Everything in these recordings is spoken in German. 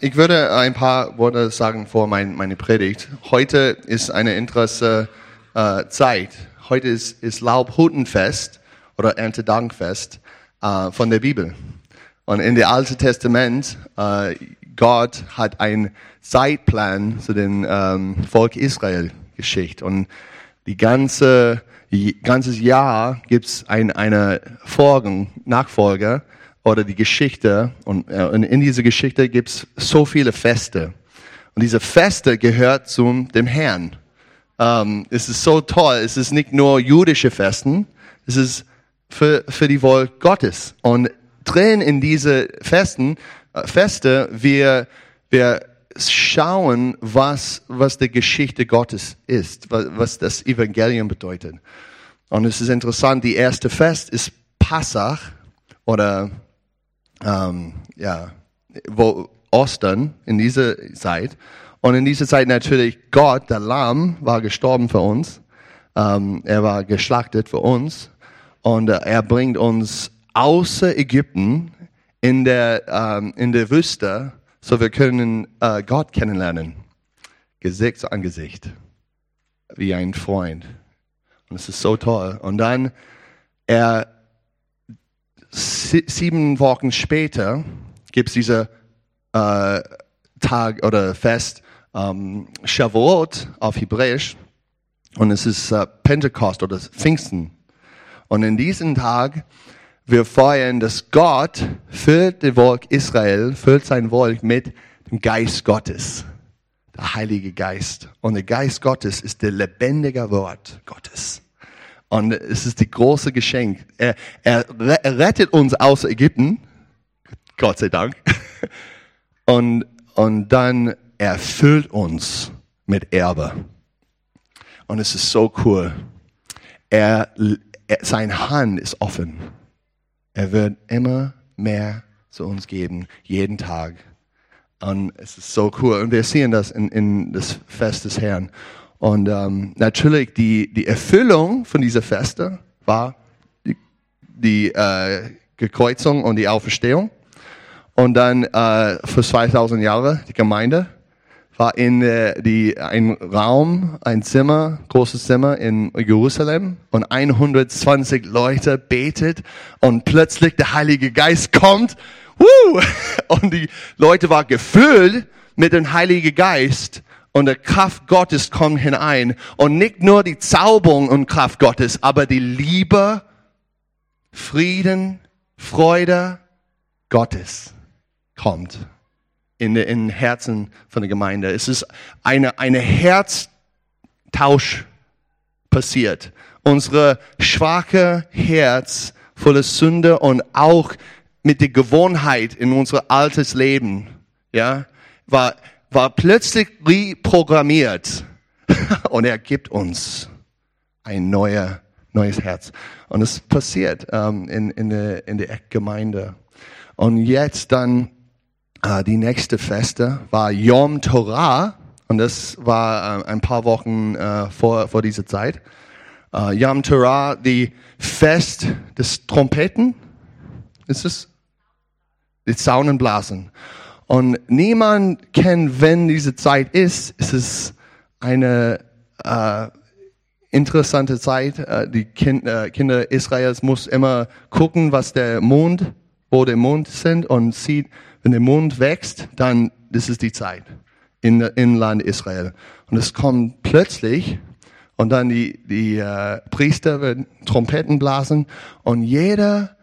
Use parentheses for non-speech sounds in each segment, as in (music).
Ich würde ein paar Worte sagen vor mein, meine Predigt. Heute ist eine interessante äh, Zeit. Heute ist, ist Laubhutenfest oder Erntedankfest äh, von der Bibel. Und in dem Alten Testament, äh, Gott hat einen Zeitplan zu dem ähm, Volk Israel geschickt. Und die ganze ganzes Jahr gibt's ein, eine Folgen, Nachfolger, oder die Geschichte. Und, äh, in dieser Geschichte gibt's so viele Feste. Und diese Feste gehört zum dem Herrn. Ähm, es ist so toll. Es ist nicht nur jüdische Festen. Es ist für, für die Volk Gottes. Und drin in diese Festen, äh, Feste, wir, wir schauen, was, was die Geschichte Gottes ist, was, was das Evangelium bedeutet. Und es ist interessant, die erste Fest ist Passach oder ähm, ja, wo Ostern in dieser Zeit. Und in dieser Zeit natürlich Gott, der Lamm, war gestorben für uns. Ähm, er war geschlachtet für uns. Und äh, er bringt uns außer Ägypten in der, ähm, in der Wüste, so wir können äh, Gott kennenlernen. Gesicht zu Angesicht. Wie ein Freund. Und es ist so toll. Und dann, er sieben Wochen später gibt es diese äh, Tag oder Fest ähm, Shavuot auf Hebräisch und es ist äh, Pentekost oder Pfingsten. Und in diesem Tag wir feiern, dass Gott füllt das Volk Israel, füllt sein Volk mit dem Geist Gottes, der Heilige Geist. Und der Geist Gottes ist der lebendige Wort Gottes. Und es ist die große Geschenk. Er, er rettet uns aus Ägypten, Gott sei Dank. (laughs) Und, und dann erfüllt uns mit Erbe. Und es ist so cool. Er, er, sein Hand ist offen. Er wird immer mehr zu uns geben, jeden Tag. Und es ist so cool. Und wir sehen das in, in das Fest des Herrn. Und ähm, natürlich die, die Erfüllung von dieser Feste war die, die äh, Gekreuzung und die Auferstehung. Und dann äh, für 2000 Jahre die Gemeinde war in äh, die, ein Raum, ein Zimmer, großes Zimmer in Jerusalem und 120 Leute betet und plötzlich der Heilige Geist kommt. Woo, (laughs) und die Leute waren gefüllt mit dem Heiligen Geist und der Kraft Gottes kommt hinein. Und nicht nur die Zauberung und Kraft Gottes, aber die Liebe, Frieden, Freude Gottes kommt in den Herzen von der Gemeinde. Es ist eine, eine Herztausch passiert. Unsere schwache Herz voller Sünde und auch mit der Gewohnheit in unser altes Leben, ja, war war plötzlich reprogrammiert (laughs) und er gibt uns ein neuer, neues Herz. Und es passiert ähm, in, in, der, in der Gemeinde. Und jetzt dann äh, die nächste Feste war Yom Torah und das war äh, ein paar Wochen äh, vor, vor dieser Zeit. Äh, Yom Torah, die Fest des Trompeten, ist es? Die Zaunenblasen. Und niemand kennt, wenn diese Zeit ist. Es ist eine äh, interessante Zeit. Äh, die kind, äh, Kinder Israels muss immer gucken, was der Mond, wo der Mond sind und sieht, wenn der Mond wächst, dann das ist die Zeit in in Land Israel. Und es kommt plötzlich und dann die die äh, Priester werden Trompeten blasen und jede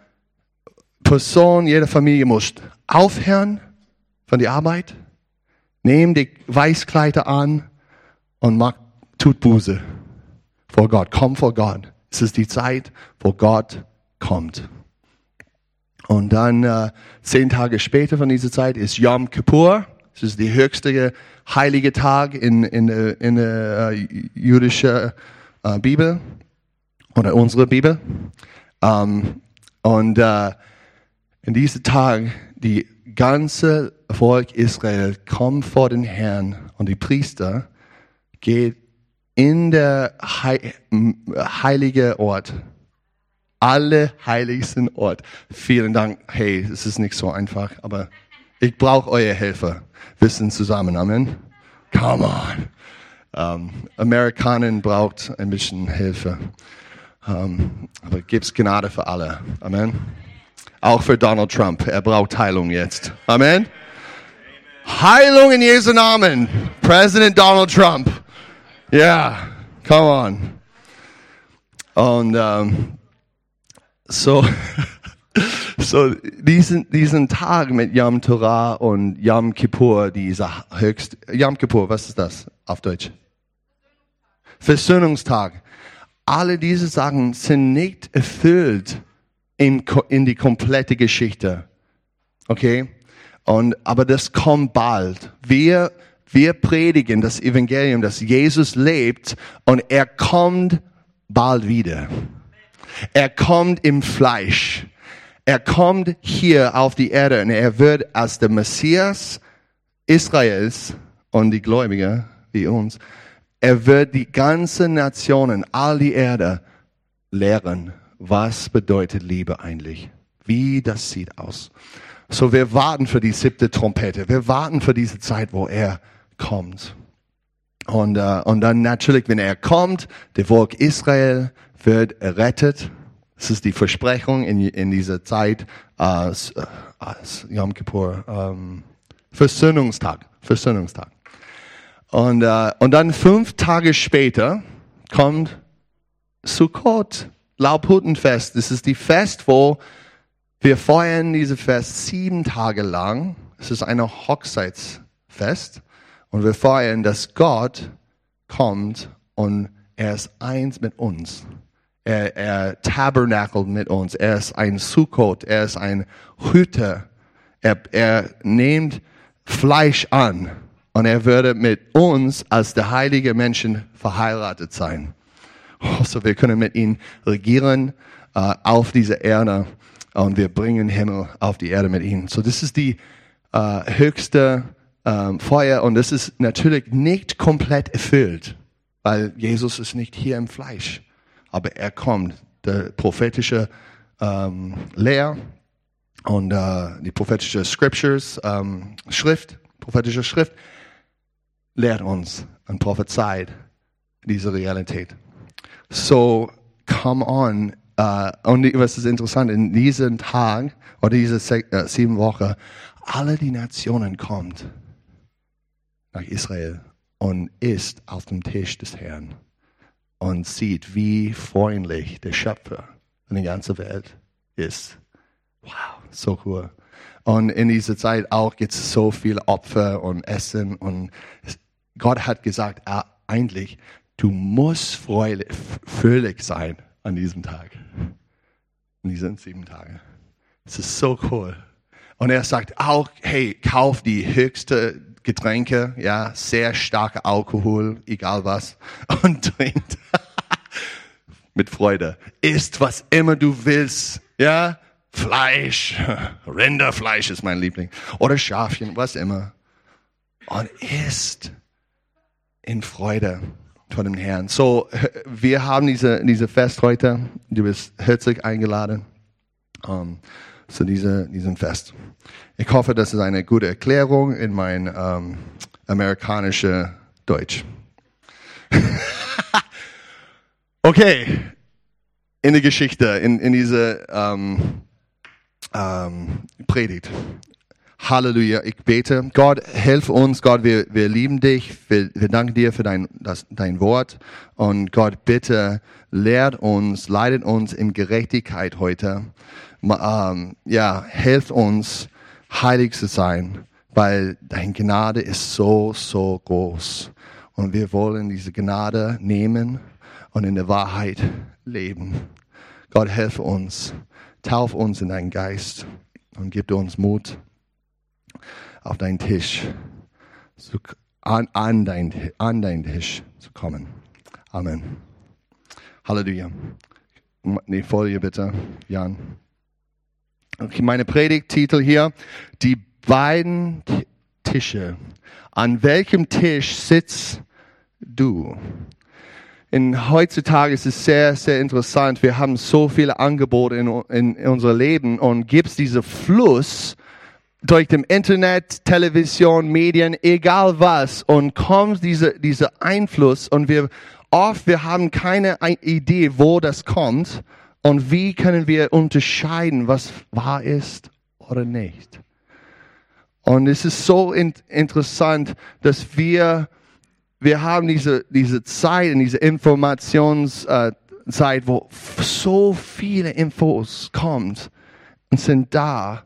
Person, jede Familie muss aufhören von der Arbeit, nehm die Weißkleider an und mach, tut Buße vor Gott. Komm vor Gott. Es ist die Zeit, wo Gott kommt. Und dann äh, zehn Tage später von dieser Zeit ist Yom Kippur. Es ist der höchste heilige Tag in, in, in der äh, jüdischen äh, Bibel oder unsere Bibel. Ähm, und äh, in diesem Tag, die ganze Volk Israel kommt vor den Herrn und die Priester geht in der heilige Ort, alle heiligsten Ort. Vielen Dank. Hey, es ist nicht so einfach, aber Ich brauche eure Hilfe. Wir sind zusammen. Amen. Come on. Ähm, Amerikanen braucht ein bisschen Hilfe. Ähm, aber gibt's Gnade für alle. Amen. Auch für Donald Trump. Er braucht Heilung jetzt. Amen. Heilung in Jesu Namen. President Donald Trump. Yeah. come on. Und ähm, so, (laughs) so diesen, diesen Tag mit Yom Torah und Yom Kippur, dieser höchst, Yom Kippur, was ist das auf Deutsch? Versöhnungstag. Alle diese Sachen sind nicht erfüllt in, in die komplette Geschichte. Okay? Und, aber das kommt bald. Wir, wir predigen das Evangelium, dass Jesus lebt und er kommt bald wieder. Er kommt im Fleisch. Er kommt hier auf die Erde und er wird als der Messias Israels und die Gläubigen wie uns, er wird die ganzen Nationen, all die Erde lehren, was bedeutet Liebe eigentlich, wie das sieht aus. So, wir warten für die siebte Trompete. Wir warten für diese Zeit, wo er kommt. Und, äh, und dann natürlich, wenn er kommt, der Volk Israel wird errettet. Das ist die Versprechung in, in dieser Zeit als, äh, als Yom Kippur, ähm, Versöhnungstag, Versöhnungstag. Und, äh, und dann fünf Tage später kommt Sukkot, Laubhuttenfest. Das ist die Fest, wo wir feiern diese Fest sieben Tage lang. Es ist ein Hochzeitsfest. Und wir feiern, dass Gott kommt und er ist eins mit uns. Er, er tabernakelt mit uns. Er ist ein Sukkot. Er ist ein Hüter. Er, er nimmt Fleisch an und er würde mit uns als der heilige Menschen verheiratet sein. Also wir können mit ihm regieren äh, auf dieser Erde und wir bringen Himmel auf die Erde mit ihm. So das ist die äh, höchste ähm, Feuer und das ist natürlich nicht komplett erfüllt, weil Jesus ist nicht hier im Fleisch, aber er kommt. Der prophetische ähm, Lehr und äh, die prophetische Scriptures, ähm, Schrift, prophetische Schrift, lehrt uns und prophezeit diese Realität. So, come on. Uh, und was ist interessant, in diesen Tag oder diese uh, sieben Wochen, alle die Nationen kommt nach Israel und isst auf dem Tisch des Herrn und sieht, wie freundlich der Schöpfer in der ganzen Welt ist. Wow, so cool. Und in dieser Zeit auch gibt es so viel Opfer und Essen und Gott hat gesagt, ah, eigentlich, du musst fröhlich sein an diesem Tag. In diesen sieben Tagen. Es ist so cool. Und er sagt auch, hey, kauf die höchste Getränke, ja, sehr starke Alkohol, egal was, (laughs) und trinkt (laughs) mit Freude. Isst was immer du willst, ja, Fleisch, (laughs) Rinderfleisch ist mein Liebling, oder Schafchen, was immer. Und isst in Freude vor dem Herrn. So, (laughs) wir haben diese, diese Fest heute. Du bist herzlich eingeladen um, zu diese, diesem Fest. Ich hoffe, das ist eine gute Erklärung in mein um, amerikanische Deutsch. (laughs) okay, in der Geschichte, in, in diese um, Predigt. Halleluja, ich bete. Gott, hilf uns, Gott, wir, wir lieben dich. Wir, wir danken dir für dein, das, dein Wort. Und Gott, bitte lehrt uns, leitet uns in Gerechtigkeit heute. Ähm, ja, hilf uns, heilig zu sein, weil dein Gnade ist so, so groß. Und wir wollen diese Gnade nehmen und in der Wahrheit leben. Gott, hilf uns. Tauf uns in deinen Geist und gib uns Mut auf deinen Tisch, zu, an, an, dein, an deinen Tisch zu kommen. Amen. Halleluja. Die Folie bitte, Jan. Okay, meine Predigttitel hier, die beiden Tische. An welchem Tisch sitzt du? In, heutzutage ist es sehr, sehr interessant. Wir haben so viele Angebote in, in, unser Leben und gibt es diesen Fluss durch dem Internet, Television, Medien, egal was, und kommt diese, dieser Einfluss und wir oft, wir haben keine Idee, wo das kommt. Und wie können wir unterscheiden, was wahr ist oder nicht. Und es ist so in, interessant, dass wir, wir haben diese, diese Zeit, diese Informationszeit, wo so viele Infos kommt und sind da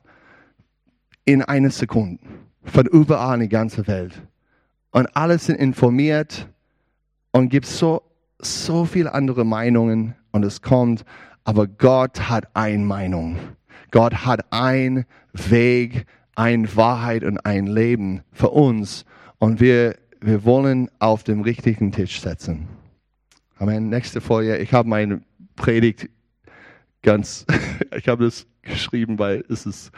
in einer Sekunde von überall in die ganze Welt. Und alle sind informiert und gibt so, so viele andere Meinungen und es kommt, aber Gott hat eine Meinung. Gott hat ein Weg, eine Wahrheit und ein Leben für uns und wir, wir wollen auf dem richtigen Tisch setzen. Amen. Nächste Folie. Ich habe meine Predigt ganz, (laughs) ich habe das geschrieben, weil es ist,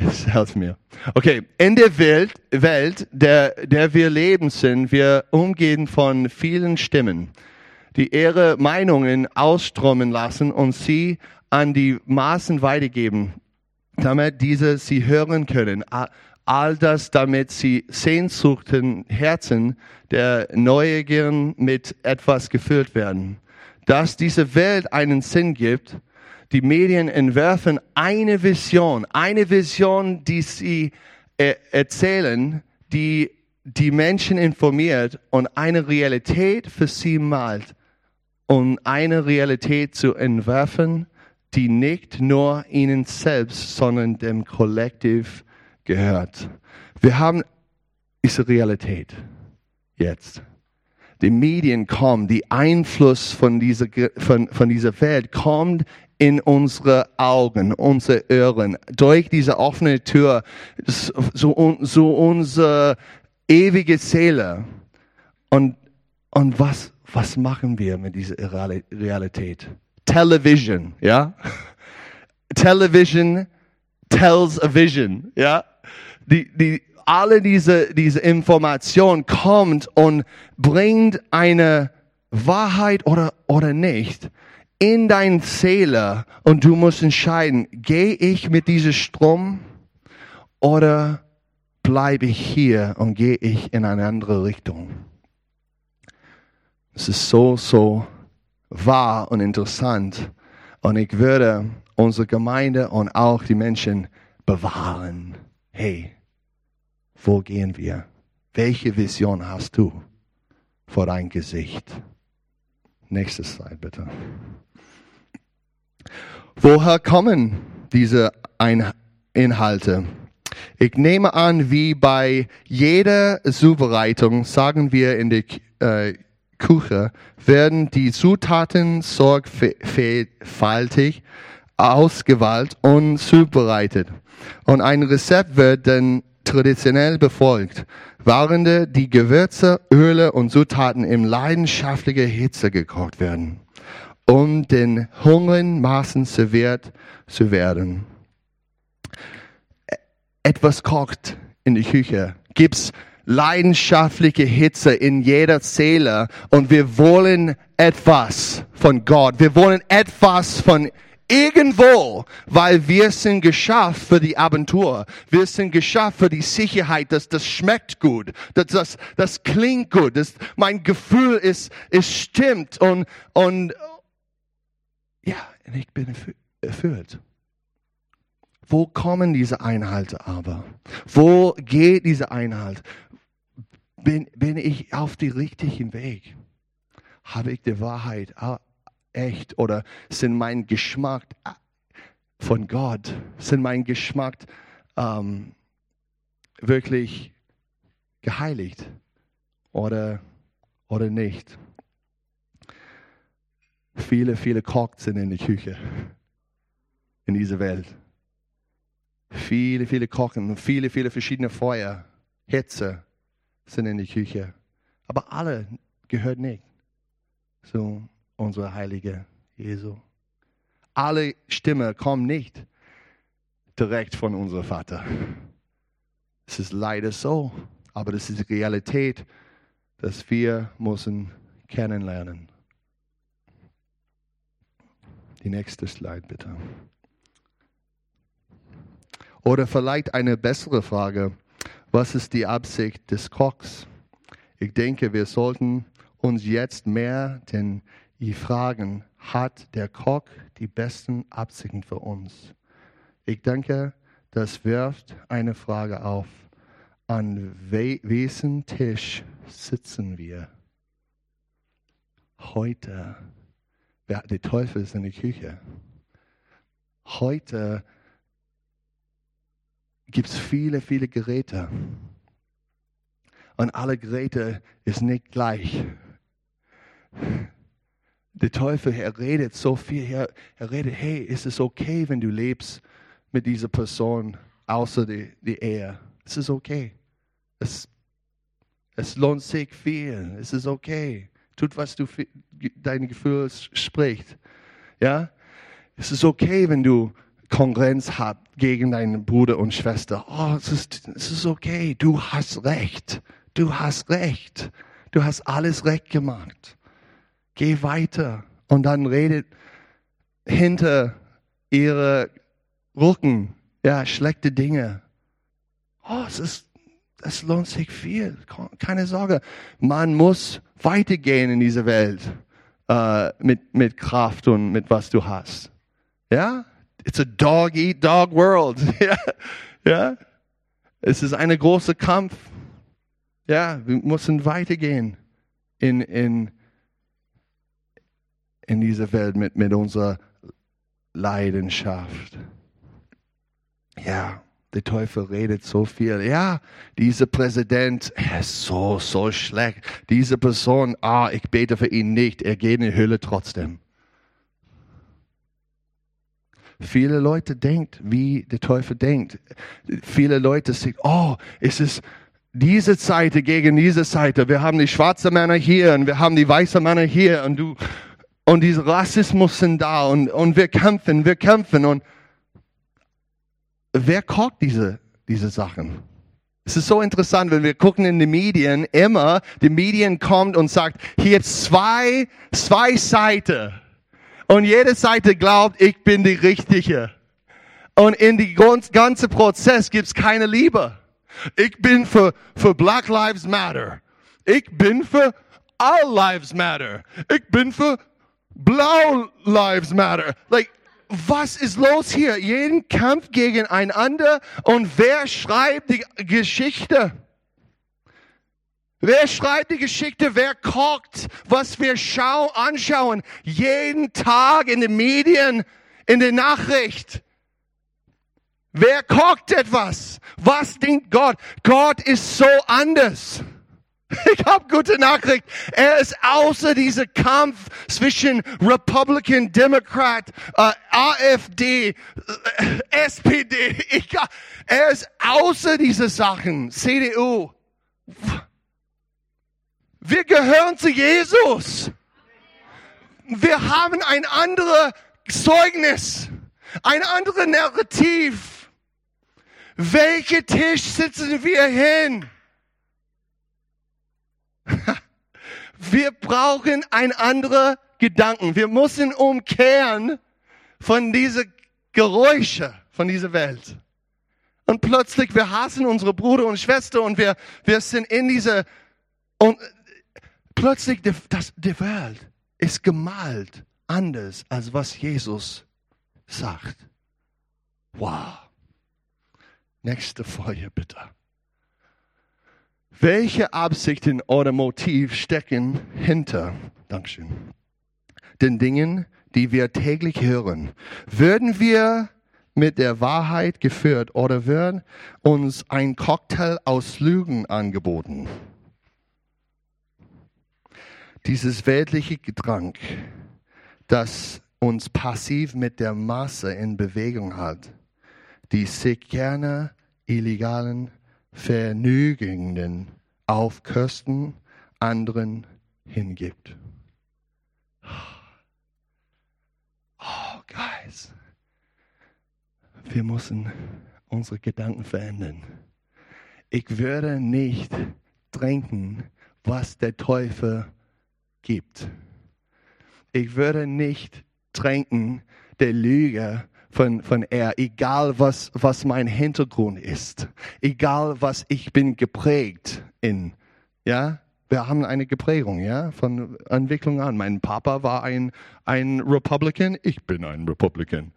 es hilft mir. Okay, in der Welt, Welt der, der wir leben sind, wir umgehen von vielen Stimmen, die ihre Meinungen ausströmen lassen und sie an die Maßen weitergeben, damit diese sie hören können. All das, damit sie sehnsuchten Herzen der Neugierigen mit etwas gefüllt werden. Dass diese Welt einen Sinn gibt, die Medien entwerfen eine Vision, eine Vision, die sie äh, erzählen, die die Menschen informiert und eine Realität für sie malt, um eine Realität zu entwerfen, die nicht nur ihnen selbst, sondern dem Kollektiv gehört. Wir haben diese Realität jetzt. Die Medien kommen, die Einfluss von dieser, von, von dieser Welt kommt in unsere Augen, unsere Ohren, durch diese offene Tür, so, so unsere ewige Seele. Und, und was, was machen wir mit dieser Realität? Television, ja? (laughs) Television tells a vision, ja? Die, die, alle diese, diese Information kommt und bringt eine Wahrheit oder, oder nicht in dein Seele und du musst entscheiden, gehe ich mit diesem Strom oder bleibe ich hier und gehe ich in eine andere Richtung. Es ist so, so wahr und interessant und ich würde unsere Gemeinde und auch die Menschen bewahren. Hey, wo gehen wir? Welche Vision hast du vor dein Gesicht? Nächstes Slide bitte. Woher kommen diese Inhalte? Ich nehme an, wie bei jeder Zubereitung, sagen wir in der äh, Küche, werden die Zutaten sorgfältig ausgewählt und zubereitet. Und ein Rezept wird dann traditionell befolgt, während die Gewürze, Öle und Zutaten in leidenschaftlicher Hitze gekocht werden um den hungrigen Maßen serviert zu werden. Etwas kocht in der Küche, gibt's leidenschaftliche Hitze in jeder Seele und wir wollen etwas von Gott. Wir wollen etwas von irgendwo, weil wir sind geschafft für die Abentur. Wir sind geschafft für die Sicherheit, dass das schmeckt gut, dass das, das klingt gut, dass mein Gefühl ist, es stimmt und, und, ja, ich bin erfüllt. Wo kommen diese Einhalte aber? Wo geht diese Einhalt? Bin, bin ich auf dem richtigen Weg? Habe ich die Wahrheit echt oder sind mein Geschmack von Gott, sind mein Geschmack ähm, wirklich geheiligt oder, oder nicht? Viele, viele Kochs sind in der Küche in dieser Welt. Viele, viele Kochen, viele, viele verschiedene Feuer, Hitze sind in der Küche. Aber alle gehört nicht zu unserer heilige Jesu. Alle Stimmen kommen nicht direkt von unserem Vater. Es ist leider so, aber das ist die Realität, dass wir müssen kennenlernen. Die nächste Slide bitte. Oder vielleicht eine bessere Frage. Was ist die Absicht des Kochs? Ich denke, wir sollten uns jetzt mehr denn je fragen, hat der Koch die besten Absichten für uns? Ich denke, das wirft eine Frage auf. An we wessen Tisch sitzen wir? Heute, ja, der Teufel ist in der Küche. Heute gibt es viele, viele Geräte. Und alle Geräte ist nicht gleich. Der Teufel, er redet so viel, er, er redet, hey, ist es okay, wenn du lebst mit dieser Person außer die, die Ehe? Es ist okay. Es, es lohnt sich viel. Es ist okay. Tut, was du dein Gefühl spricht. Ja? Es ist okay, wenn du Konkurrenz hast gegen deinen Bruder und Schwester. Oh, es ist, es ist okay. Du hast recht. Du hast recht. Du hast alles recht gemacht. Geh weiter. Und dann redet hinter ihre Rücken, ja, schlechte Dinge. Oh, es ist das lohnt sich viel. Keine Sorge. Man muss weitergehen in dieser Welt äh, mit, mit Kraft und mit was du hast. Ja? It's a dog eat dog world. (laughs) ja? ja? Es ist ein großer Kampf. Ja, wir müssen weitergehen in, in, in dieser Welt mit, mit unserer Leidenschaft. Ja. Der Teufel redet so viel. Ja, dieser Präsident, er ist so, so schlecht. Diese Person, ah, ich bete für ihn nicht. Er geht in die Hölle trotzdem. Viele Leute denken, wie der Teufel denkt. Viele Leute sagen, oh, es ist diese Seite gegen diese Seite. Wir haben die schwarzen Männer hier und wir haben die weißen Männer hier und du, und dieser Rassismus sind da und, und wir kämpfen, wir kämpfen und, wer kocht diese, diese Sachen? Es ist so interessant, wenn wir gucken in die Medien, immer, die Medien kommt und sagt, hier zwei, zwei Seiten. Und jede Seite glaubt, ich bin die Richtige. Und in die ganze Prozess gibt's keine Liebe. Ich bin für, für Black Lives Matter. Ich bin für All Lives Matter. Ich bin für Blau Lives Matter. Like, was ist los hier? Jeden Kampf gegeneinander und wer schreibt die Geschichte? Wer schreibt die Geschichte? Wer kocht, was wir schau anschauen? Jeden Tag in den Medien, in der Nachricht. Wer kocht etwas? Was denkt Gott? Gott ist so anders. (laughs) Ich habe gute Nachricht. Er ist außer dieser Kampf zwischen Republican, Democrat, äh, AfD, äh, SPD. Ich, er ist außer diese Sachen. CDU. Wir gehören zu Jesus. Wir haben ein anderes Zeugnis, ein anderes Narrativ. Welche Tisch sitzen wir hin? Wir brauchen ein anderer Gedanken. Wir müssen umkehren von diese Geräusche von dieser Welt. Und plötzlich, wir hassen unsere Bruder und Schwester und wir, wir sind in diese, und plötzlich, die, das, die Welt ist gemalt anders, als was Jesus sagt. Wow. Nächste Folie bitte. Welche Absichten oder Motiv stecken hinter, Dankeschön, den Dingen, die wir täglich hören? Würden wir mit der Wahrheit geführt oder wird uns ein Cocktail aus Lügen angeboten? Dieses weltliche Getränk, das uns passiv mit der Masse in Bewegung hat, die sich gerne illegalen Vergnügungen auf Kosten anderen hingibt. Oh, Guys, wir müssen unsere Gedanken verändern. Ich würde nicht trinken, was der Teufel gibt. Ich würde nicht trinken der Lüge, von, von er, egal was, was mein Hintergrund ist, egal was ich bin geprägt in, ja, wir haben eine Geprägung, ja, von Entwicklung an. Mein Papa war ein, ein Republican, ich bin ein Republican.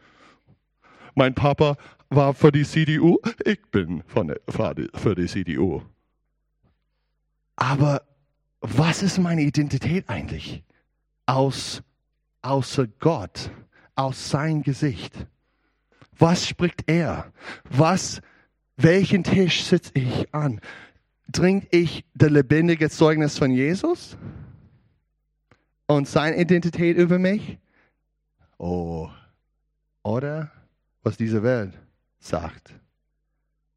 Mein Papa war für die CDU, ich bin von für die CDU. Aber was ist meine Identität eigentlich? Aus, außer Gott, aus sein Gesicht. Was spricht er? Was, welchen Tisch sitze ich an? Trinke ich das lebendige Zeugnis von Jesus und seine Identität über mich? Oh, oder was diese Welt sagt.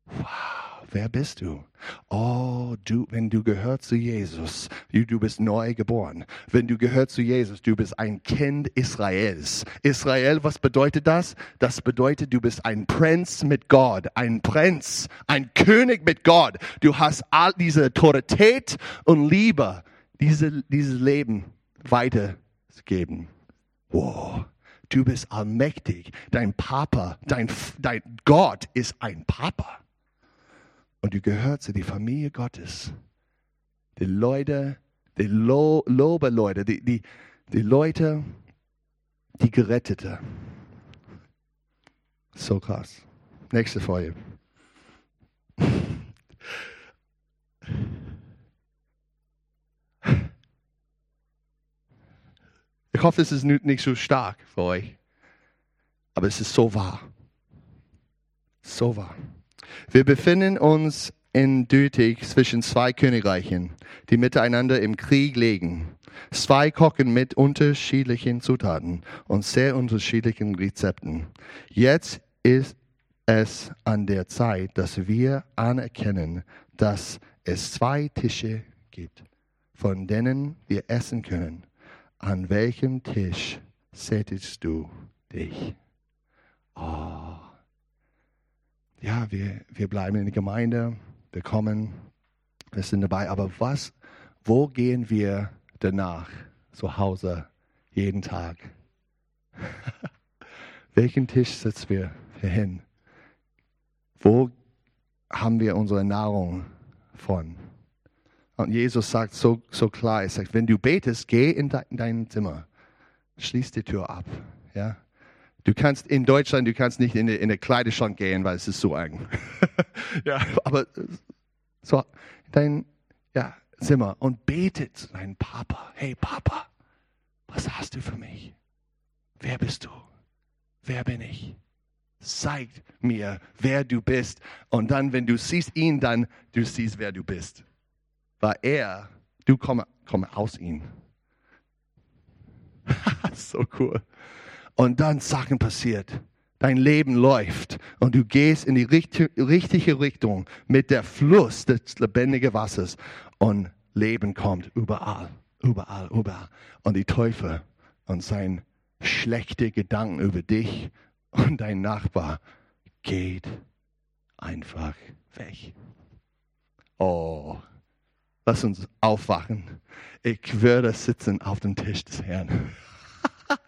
Wow, wer bist du? Oh, du, wenn du gehörst zu Jesus, du bist neu geboren. Wenn du gehörst zu Jesus, du bist ein Kind Israels. Israel, was bedeutet das? Das bedeutet, du bist ein Prinz mit Gott, ein Prinz, ein König mit Gott. Du hast all diese Autorität und Liebe, diese, dieses Leben weiterzugeben. Wow. Du bist allmächtig. Dein Papa, dein, dein Gott ist ein Papa. Und du gehörst zu der Familie Gottes. Die Leute, die Lo Lobe-Leute, die, die, die Leute, die Gerettete. So krass. Nächste Folie. Ich hoffe, es ist nicht so stark für euch. Aber es ist so wahr. So wahr. Wir befinden uns in Dütig zwischen zwei Königreichen, die miteinander im Krieg liegen. Zwei kochen mit unterschiedlichen Zutaten und sehr unterschiedlichen Rezepten. Jetzt ist es an der Zeit, dass wir anerkennen, dass es zwei Tische gibt, von denen wir essen können an welchem Tisch sättigst du dich? Oh. Ja, wir, wir bleiben in der Gemeinde, wir kommen, wir sind dabei, aber was, wo gehen wir danach zu Hause jeden Tag? (laughs) Welchen Tisch setzen wir hin? Wo haben wir unsere Nahrung von? Und Jesus sagt so, so klar, er sagt, wenn du betest, geh in, de, in dein Zimmer, schließ die Tür ab. Ja? Du kannst in Deutschland, du kannst nicht in den in Kleiderschrank gehen, weil es ist so eng. (laughs) ja, aber so in dein ja, Zimmer und betet zu deinem Papa. Hey Papa, was hast du für mich? Wer bist du? Wer bin ich? Zeig mir, wer du bist. Und dann, wenn du siehst ihn, dann du siehst, wer du bist war er, du komme, komme aus ihm. (laughs) so cool. Und dann Sachen passiert. Dein Leben läuft und du gehst in die richtige Richtung mit der Fluss des lebendigen Wassers und Leben kommt überall, überall, überall. Und die Teufel und sein schlechte Gedanken über dich und dein Nachbar geht einfach weg. Oh, Lass uns aufwachen. Ich würde sitzen auf dem Tisch des Herrn. (laughs)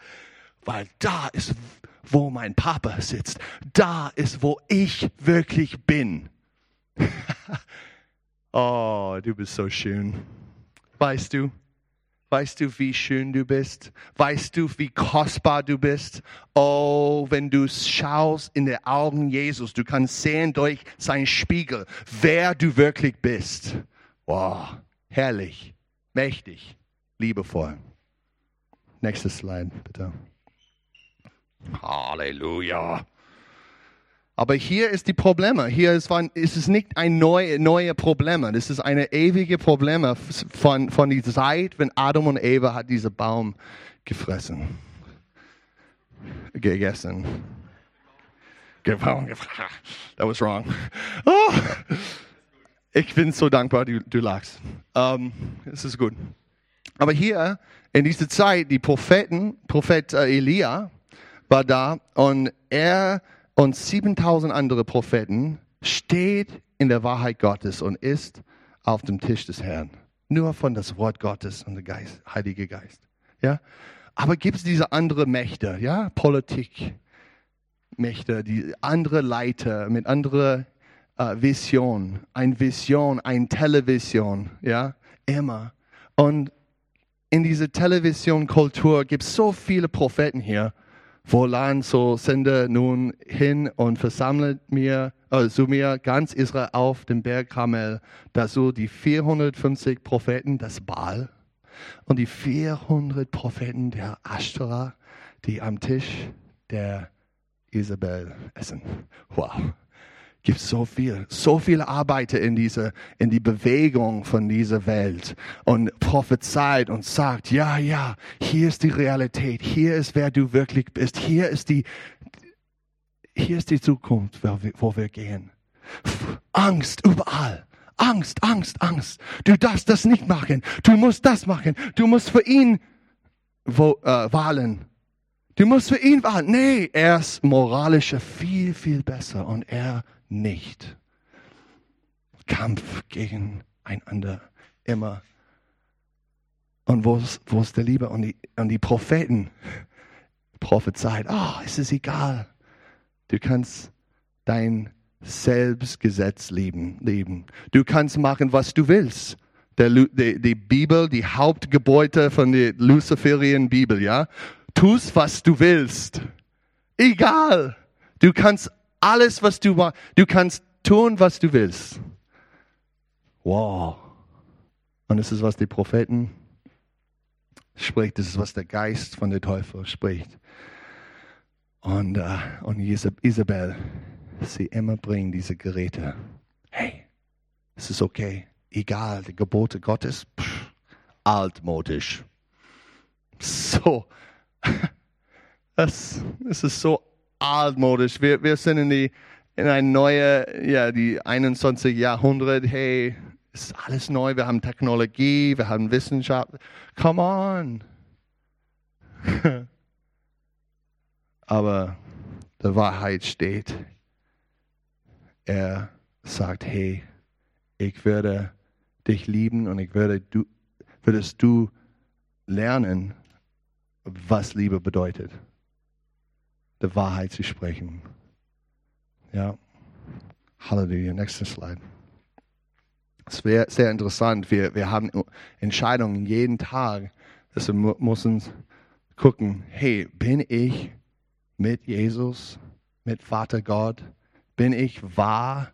Weil da ist, wo mein Papa sitzt. Da ist, wo ich wirklich bin. (laughs) oh, du bist so schön. Weißt du? Weißt du, wie schön du bist? Weißt du, wie kostbar du bist? Oh, wenn du schaust in die Augen Jesus, du kannst sehen durch seinen Spiegel, wer du wirklich bist. Wow, herrlich, mächtig, liebevoll. Nächstes Slide, bitte. Halleluja. Aber hier ist die Probleme. Hier ist, ist es nicht ein neue, neue Problem. Das ist eine ewige Probleme von, von der Zeit, wenn Adam und Eva hat diesen Baum gefressen. Gegessen. That was wrong. Oh. Ich bin so dankbar, du, du lachst. Ähm, es ist gut. Aber hier in dieser Zeit, die Propheten, Prophet äh, Elia war da und er und 7000 andere Propheten steht in der Wahrheit Gottes und ist auf dem Tisch des Herrn. Nur von das Wort Gottes und der Geist, Heilige Geist. Ja? Aber gibt es diese andere Mächte, ja? Politik, Mächte, die andere Leiter mit anderer äh, Vision, ein Vision, ein Television, ja, immer. Und in dieser Television-Kultur gibt es so viele Propheten hier. Wohlan, so sende nun hin und versammle mir, äh, zu mir ganz Israel auf dem Berg Kamel, dazu die 450 Propheten des Baal und die 400 Propheten der Ashtorah, die am Tisch der Isabel essen. Wow gibt so viel, so viele Arbeiter in diese, in die Bewegung von dieser Welt und prophezeit und sagt, ja, ja, hier ist die Realität, hier ist wer du wirklich bist, hier ist die, hier ist die Zukunft, wo wir, wo wir gehen. Angst überall. Angst, Angst, Angst. Du darfst das nicht machen. Du musst das machen. Du musst für ihn wo, äh, wahlen. Du musst für ihn wahlen. Nee, er ist moralischer viel, viel besser und er nicht. Kampf gegeneinander immer. Und wo ist, wo ist der Liebe? Und die, und die Propheten prophezeit, oh, es ist egal. Du kannst dein Selbstgesetz leben, leben. Du kannst machen, was du willst. Der, die, die Bibel, die Hauptgebäude von der Luciferian Bibel, ja. Tust, was du willst. Egal. Du kannst alles, was du machst. Du kannst tun, was du willst. Wow. Und das ist, was die Propheten spricht. Das ist, was der Geist von der Teufel spricht. Und, uh, und Isabel, sie immer bringen diese Geräte. Hey, es ist okay. Egal, die Gebote Gottes, pff, altmodisch. So, das, das ist so altmodisch. Wir, wir sind in, die, in ein neue, ja, die 21. Jahrhundert. Hey, ist alles neu. Wir haben Technologie, wir haben Wissenschaft. Come on. (laughs) Aber der Wahrheit steht, er sagt, hey, ich werde dich lieben und ich werde du, würdest du lernen, was Liebe bedeutet der Wahrheit zu sprechen. Ja. Halleluja. Nächste Slide. Es wäre sehr interessant. Wir, wir haben Entscheidungen jeden Tag. dass wir müssen gucken, hey, bin ich mit Jesus, mit Vater Gott? Bin ich wahr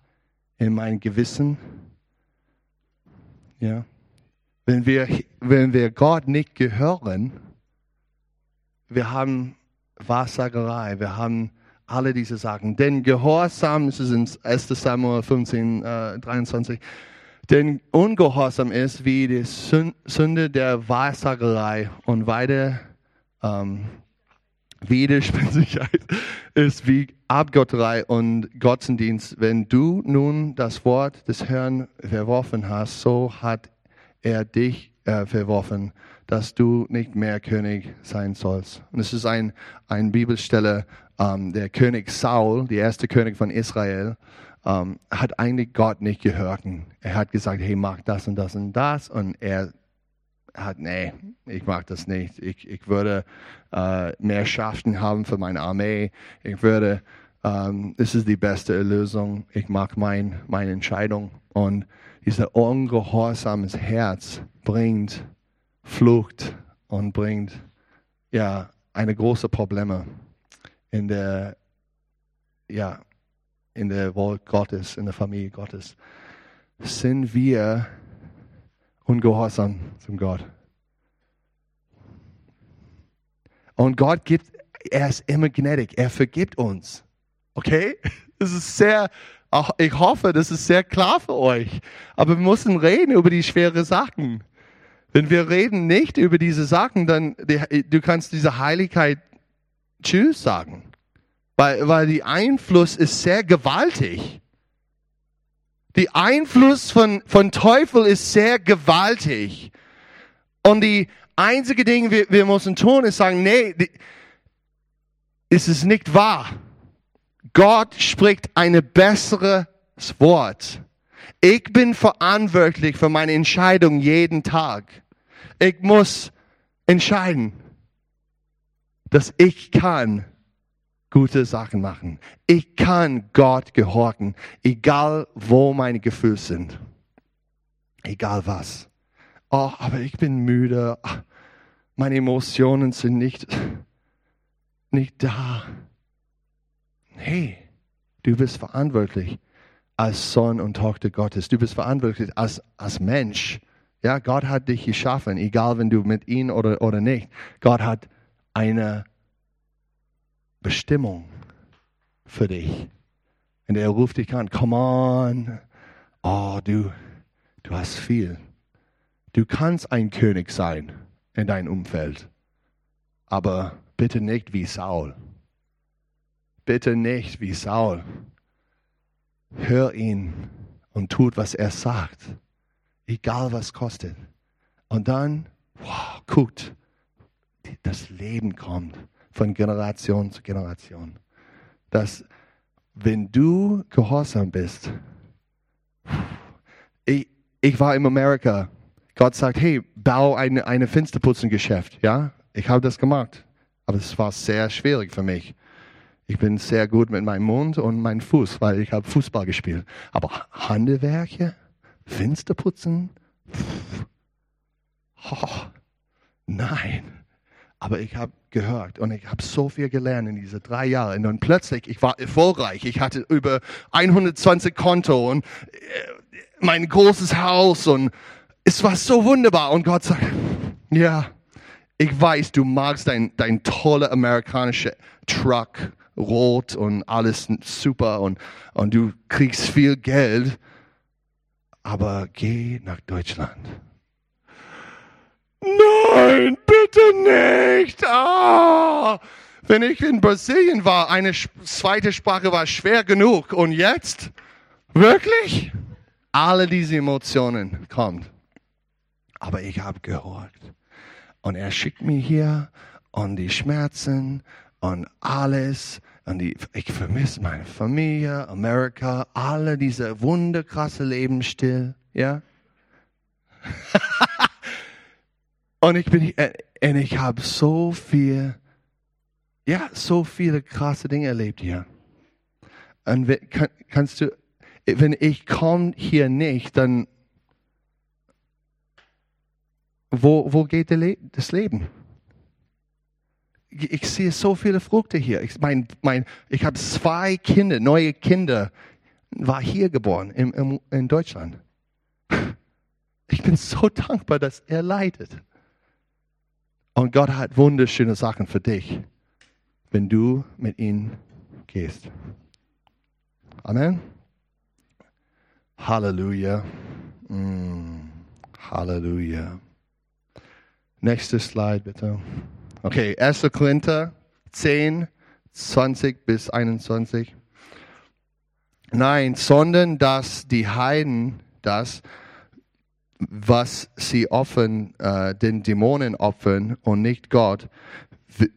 in meinem Gewissen? Ja. Wenn wir, wenn wir Gott nicht gehören, wir haben Wahrsagerei. Wir haben alle diese Sachen. Denn Gehorsam, das ist in 1 Samuel 15, äh, 23, denn Ungehorsam ist wie die Sünde der Wahrsagerei und weiter ähm, Widerspenstigkeit (laughs) ist wie Abgotterei und Götzendienst. Wenn du nun das Wort des Herrn verworfen hast, so hat er dich äh, verworfen dass du nicht mehr König sein sollst. Und es ist ein, ein Bibelstelle, ähm, der König Saul, der erste König von Israel, ähm, hat eigentlich Gott nicht gehört. Er hat gesagt, hey, mach das und das und das. Und er hat, nee, ich mag das nicht. Ich, ich würde äh, mehr Schaften haben für meine Armee. Ich würde, ähm, ist die beste Lösung. Ich mag mein, meine Entscheidung. Und dieser ungehorsames Herz bringt Flucht und bringt ja eine große Probleme in der ja in der Welt Gottes, in der Familie Gottes. Sind wir ungehorsam zum Gott? Und Gott gibt, er ist immer gnädig, er vergibt uns. Okay? Das ist sehr, ich hoffe, das ist sehr klar für euch. Aber wir müssen reden über die schweren Sachen. Wenn wir reden nicht über diese Sachen, dann du kannst diese Heiligkeit Tschüss sagen, weil, weil die Einfluss ist sehr gewaltig. Die Einfluss von, von Teufel ist sehr gewaltig. Und die einzige Ding, wir, wir müssen tun, ist sagen, nee, die, ist es nicht wahr. Gott spricht ein besseres Wort. Ich bin verantwortlich für meine Entscheidung jeden Tag. Ich muss entscheiden, dass ich kann gute Sachen machen. Ich kann Gott gehorchen, egal wo meine Gefühle sind. Egal was. Oh, aber ich bin müde. Meine Emotionen sind nicht, nicht da. Hey, du bist verantwortlich als Sohn und Tochter Gottes. Du bist verantwortlich als, als Mensch. Ja, Gott hat dich geschaffen, egal wenn du mit ihm oder, oder nicht. Gott hat eine Bestimmung für dich. Und er ruft dich an, come on. Oh, du, du hast viel. Du kannst ein König sein in deinem Umfeld, aber bitte nicht wie Saul. Bitte nicht wie Saul. Hör ihn und tut, was er sagt, egal was kostet. Und dann, wow, guckt, das Leben kommt von Generation zu Generation. Dass, wenn du gehorsam bist, ich, ich war in Amerika, Gott sagt, hey, bau eine, eine Fensterputzengeschäft, ja? Ich habe das gemacht, aber es war sehr schwierig für mich. Ich bin sehr gut mit meinem Mund und meinem Fuß, weil ich habe Fußball gespielt. Aber Handwerke, Fensterputzen, oh, nein. Aber ich habe gehört und ich habe so viel gelernt in diese drei Jahre. Und dann plötzlich, ich war erfolgreich. Ich hatte über 120 Konto und äh, mein großes Haus und es war so wunderbar. Und Gott sagt, ja, ich weiß, du magst dein, dein toller amerikanischer Truck, rot und alles super und, und du kriegst viel Geld, aber geh nach Deutschland. Nein, bitte nicht. Ah, wenn ich in Brasilien war, eine zweite Sprache war schwer genug. Und jetzt? Wirklich? Alle diese Emotionen kommen. Aber ich habe gehört. Und er schickt mich hier und die Schmerzen und alles. Und die, ich vermisse meine Familie, Amerika, alle diese wunderkrasse Lebensstil. Ja? (laughs) Und ich bin, äh, und ich habe so viel, ja, so viele krasse Dinge erlebt hier. Und kann, kannst du, wenn ich komme hier nicht, dann, wo, wo geht das Leben? Ich sehe so viele Früchte hier. Ich, mein, mein, ich habe zwei Kinder, neue Kinder, war hier geboren, im, im, in Deutschland. Ich bin so dankbar, dass er leidet. Und Gott hat wunderschöne Sachen für dich, wenn du mit ihm gehst. Amen. Halleluja. Mm, Halleluja. Nächste Slide bitte. Okay, 1. Korinther 10, 20 bis 21. Nein, sondern dass die Heiden das was sie opfern, äh, den Dämonen opfern und nicht Gott.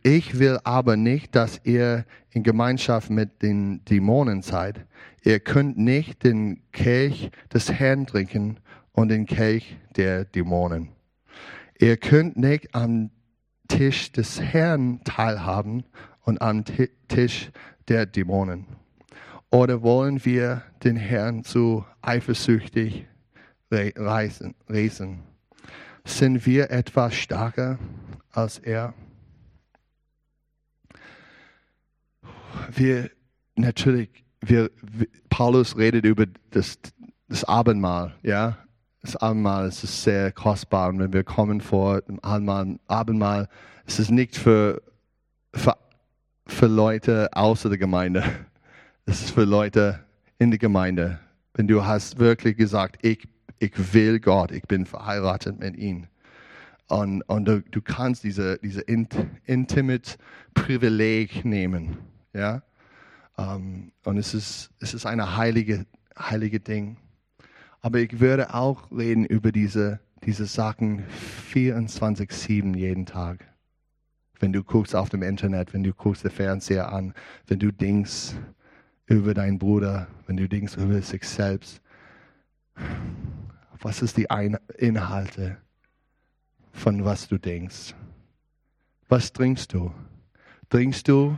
Ich will aber nicht, dass ihr in Gemeinschaft mit den Dämonen seid. Ihr könnt nicht den Kelch des Herrn trinken und den Kelch der Dämonen. Ihr könnt nicht am Tisch des Herrn teilhaben und am Tisch der Dämonen. Oder wollen wir den Herrn zu eifersüchtig reisen. Sind wir etwas stärker als er? Wir, natürlich, wir, Paulus redet über das, das Abendmahl, ja. Das Abendmahl ist sehr kostbar und wenn wir kommen vor dem Abendmahl, Abendmahl es ist nicht für, für, für Leute außer der Gemeinde. (laughs) Es ist für Leute in der Gemeinde. Wenn du hast wirklich gesagt, ich ich will Gott, ich bin verheiratet mit ihm. Und, und du, du kannst diese, diese int, intimate Privileg nehmen. Ja? Um, ähm, und es ist, es ist eine heilige, heilige Ding. Aber ich würde auch reden über diese, diese Sachen 24-7 jeden Tag. Wenn du guckst auf dem Internet, wenn du guckst den Fernseher an, wenn du denkst über deinen Bruder, wenn du denkst über sich selbst. Was ist die Inhalte von was du denkst? Was trinkst du? Trinkst du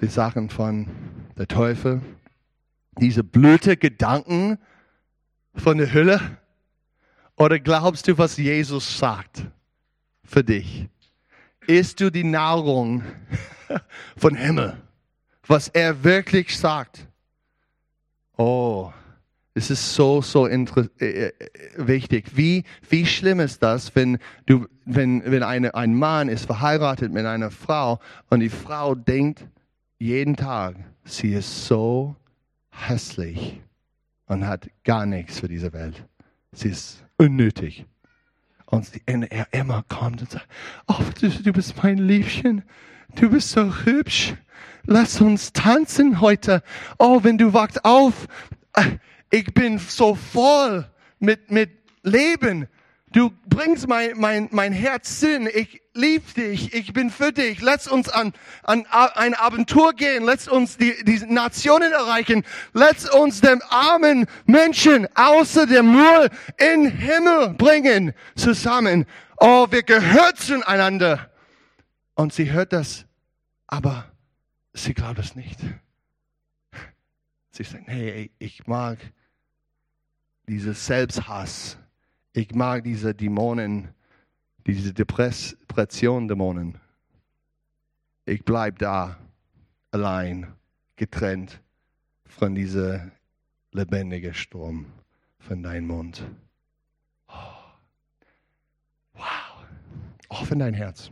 die Sachen von der Teufel, diese blöde Gedanken von der Hölle? Oder glaubst du, was Jesus sagt für dich? Isst du die Nahrung (laughs) von Himmel? Was er wirklich sagt? Oh, es ist so, so äh, äh, wichtig. Wie, wie schlimm ist das, wenn, du, wenn, wenn eine, ein Mann ist verheiratet mit einer Frau und die Frau denkt jeden Tag, sie ist so hässlich und hat gar nichts für diese Welt. Sie ist unnötig. Und er immer kommt und sagt, oh, du, du bist mein Liebchen, du bist so hübsch, lass uns tanzen heute. Oh, wenn du wachst auf, ich bin so voll mit, mit Leben. Du bringst mein, mein, mein Herz Sinn. Ich liebe dich. Ich bin für dich. Lass uns an, an ein Abentur gehen. Lass uns die, die Nationen erreichen. Lass uns dem armen Menschen außer dem Müll in Himmel bringen. Zusammen. Oh, wir gehören zueinander. Und sie hört das, aber sie glaubt es nicht. Sie sagt, hey, ich mag dieses Selbsthass. Ich mag diese Dämonen, diese Depression-Dämonen. Ich bleibe da allein, getrennt von dieser lebendigen Sturm von deinem Mund. Oh. Wow. Offen dein Herz.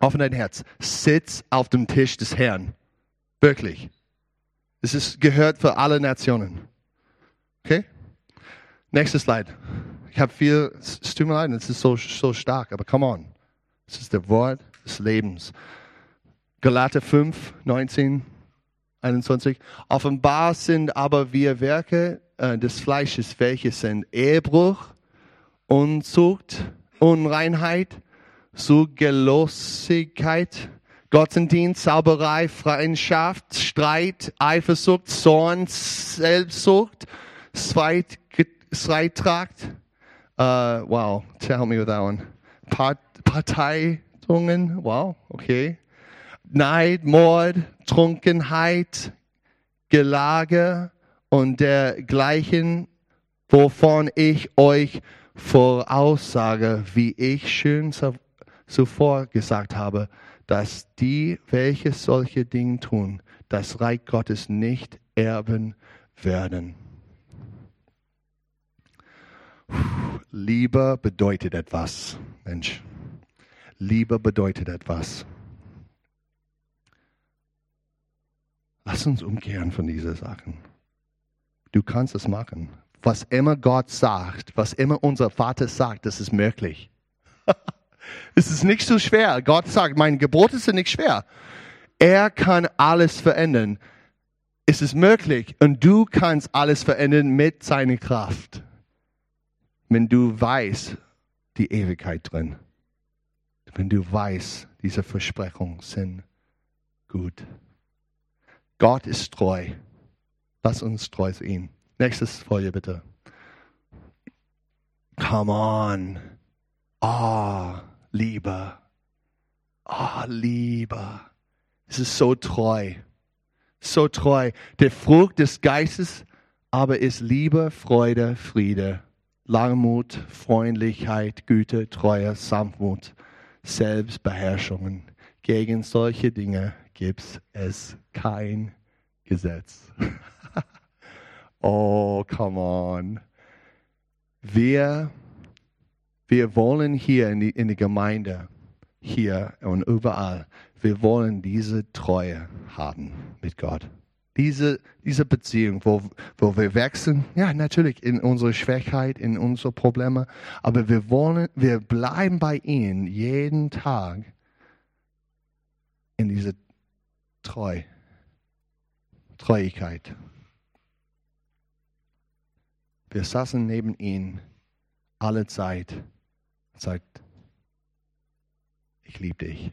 Offen dein Herz. Sitz auf dem Tisch des Herrn. Wirklich. Es ist, gehört für alle Nationen. Okay? Nächstes Slide. Ich habe viel, es tut mir leid, es ist so, so stark, aber come on. Es ist das Wort des Lebens. Galater 5, 19, 21. Offenbar sind aber wir Werke äh, des Fleisches, welche sind Ehebruch, Unzucht, Unreinheit, Zugelosigkeit, Gottesdienst, Zauberei, Freundschaft, Streit, Eifersucht, Zorn, Selbstsucht, Zweit. Uh, wow, tell me with that one. Part, Parteitungen, wow, okay. Neid, Mord, Trunkenheit, Gelage und dergleichen, wovon ich euch voraussage, wie ich schön zuvor gesagt habe, dass die, welche solche Dinge tun, das Reich Gottes nicht erben werden. Liebe bedeutet etwas, Mensch. Liebe bedeutet etwas. Lass uns umkehren von diesen Sachen. Du kannst es machen. Was immer Gott sagt, was immer unser Vater sagt, das ist möglich. (laughs) es ist nicht so schwer. Gott sagt, meine Gebote sind nicht schwer. Er kann alles verändern. Es ist möglich und du kannst alles verändern mit seiner Kraft wenn du weißt, die Ewigkeit drin. Wenn du weißt, diese Versprechungen sind gut. Gott ist treu. Lass uns treu ihm. Nächstes Folie bitte. Come on. Ah, oh, Liebe. Ah, oh, Liebe. Es ist so treu. So treu. Der Frucht des Geistes aber ist Liebe, Freude, Friede, Langmut, Freundlichkeit, Güte, Treue, Sanftmut, Selbstbeherrschungen. Gegen solche Dinge gibt es kein Gesetz. (laughs) oh, come on. Wir, wir wollen hier in die, in die Gemeinde, hier und überall, wir wollen diese Treue haben mit Gott diese, diese Beziehung, wo, wo wir wachsen, ja, natürlich in unserer Schwachheit, in unsere Probleme, aber wir wollen, wir bleiben bei ihm jeden Tag in diese Treu, Treuigkeit. Wir saßen neben ihm alle Zeit und sagt, ich liebe dich,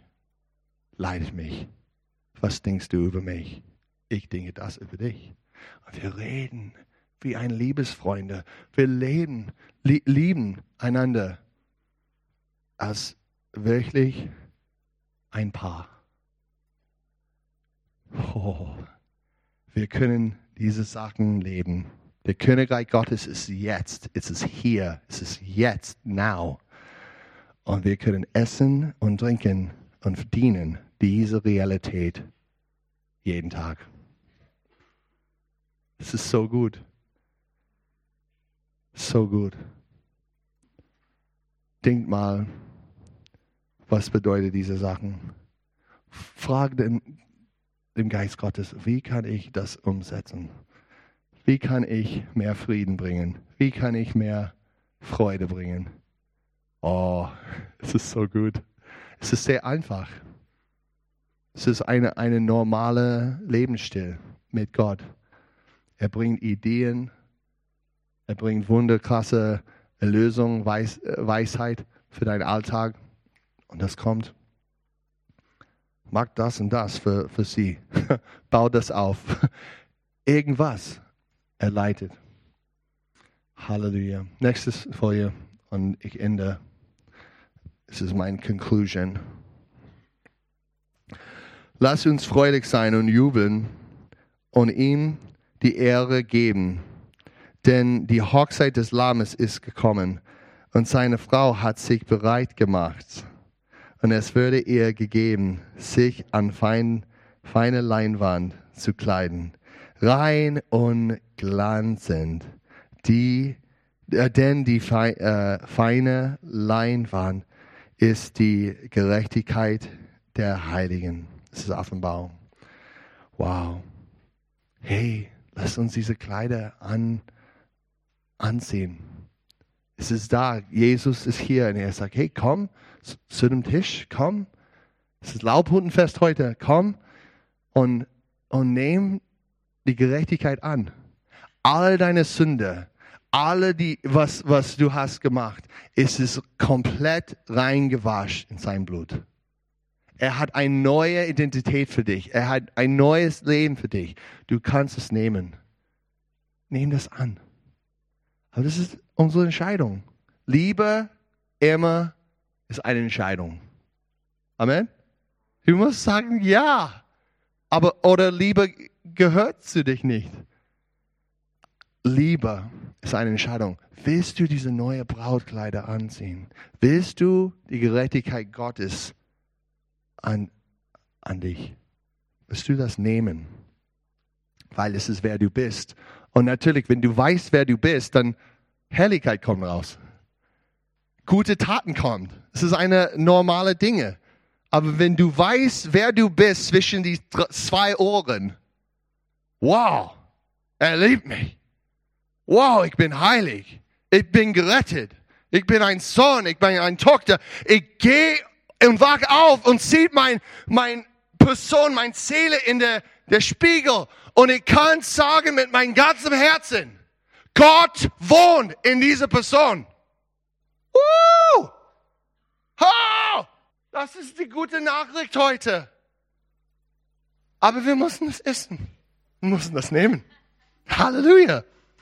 leide mich, was denkst du über mich? Ich denke das über dich. Wir reden wie ein Liebesfreunde. Wir leben, li lieben einander als wirklich ein Paar. Oh, wir können diese Sachen leben. Der Königreich Gottes ist jetzt, es ist hier, es ist jetzt, now. Und wir können essen und trinken und verdienen diese Realität jeden Tag. Es ist so gut. So gut. Denkt mal, was bedeutet diese Sachen? Frag den, dem Geist Gottes, wie kann ich das umsetzen? Wie kann ich mehr Frieden bringen? Wie kann ich mehr Freude bringen? Oh, (laughs) es ist so gut. Es ist sehr einfach. Es ist eine, eine normale Lebensstil mit Gott. Er bringt Ideen, er bringt wunderkrasse Lösungen, Weis, Weisheit für deinen Alltag. Und das kommt. Mag das und das für, für sie. (laughs) Bau das auf. (laughs) Irgendwas er leitet. Halleluja. Nächstes Folie und ich ende. Es ist mein Conclusion. Lass uns freudig sein und jubeln und ihm die Ehre geben. Denn die Hochzeit des Lammes ist gekommen und seine Frau hat sich bereit gemacht. Und es würde ihr gegeben, sich an fein, feine Leinwand zu kleiden, rein und glanzend. Die, äh, denn die äh, feine Leinwand ist die Gerechtigkeit der Heiligen. Das ist Offenbarung. Wow. Hey, lass uns diese Kleider an, anziehen. Es ist da. Jesus ist hier und er sagt, hey, komm zu dem Tisch, komm. Es ist Laubhundenfest heute, komm und, und nimm die Gerechtigkeit an. All deine Sünde, alle die, was, was du hast gemacht, ist es komplett reingewascht in sein Blut. Er hat eine neue Identität für dich. Er hat ein neues Leben für dich. Du kannst es nehmen. Nimm das an. Aber das ist unsere Entscheidung. Liebe immer ist eine Entscheidung. Amen. Du musst sagen, ja. Aber, oder Liebe gehört zu dich nicht. Liebe ist eine Entscheidung. Willst du diese neue Brautkleider anziehen? Willst du die Gerechtigkeit Gottes an, an dich. Wirst du das nehmen? Weil es ist, wer du bist. Und natürlich, wenn du weißt, wer du bist, dann Herrlichkeit kommt raus. Gute Taten kommen. Es ist eine normale Dinge. Aber wenn du weißt, wer du bist zwischen die zwei Ohren, wow, er liebt mich. Wow, ich bin heilig. Ich bin gerettet. Ich bin ein Sohn. Ich bin eine Tochter. Ich gehe und wach auf und sieht mein, mein Person, mein Seele in der, der Spiegel und ich kann sagen mit meinem ganzen Herzen, Gott wohnt in dieser Person. Woo! Oh, das ist die gute Nachricht heute. Aber wir müssen es essen. Wir müssen das nehmen. Halleluja.